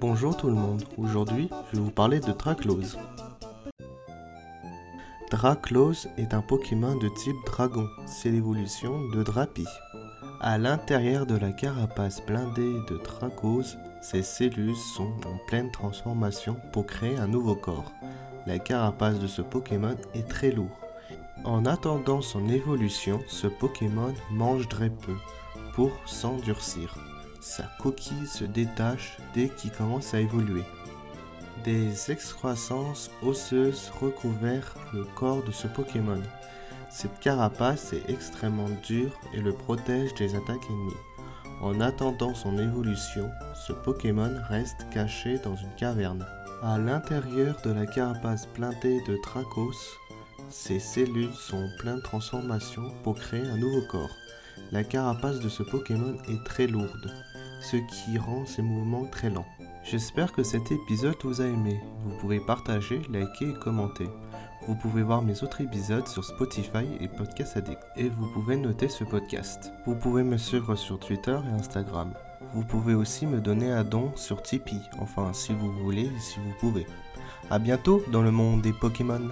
Bonjour tout le monde, aujourd'hui je vais vous parler de Draclose. Draclose est un Pokémon de type dragon, c'est l'évolution de Drapi. À l'intérieur de la carapace blindée de Draclose, ses cellules sont en pleine transformation pour créer un nouveau corps. La carapace de ce Pokémon est très lourde. En attendant son évolution, ce Pokémon mange très peu pour s'endurcir. Sa coquille se détache dès qu'il commence à évoluer. Des excroissances osseuses recouvrent le corps de ce Pokémon. Cette carapace est extrêmement dure et le protège des attaques ennemies. En attendant son évolution, ce Pokémon reste caché dans une caverne. À l'intérieur de la carapace blindée de Tracos, ses cellules sont en pleine transformation pour créer un nouveau corps. La carapace de ce Pokémon est très lourde ce qui rend ses mouvements très lents. J'espère que cet épisode vous a aimé. Vous pouvez partager, liker et commenter. Vous pouvez voir mes autres épisodes sur Spotify et Podcast Addict. Et vous pouvez noter ce podcast. Vous pouvez me suivre sur Twitter et Instagram. Vous pouvez aussi me donner un don sur Tipeee. Enfin, si vous voulez et si vous pouvez. A bientôt dans le monde des Pokémon.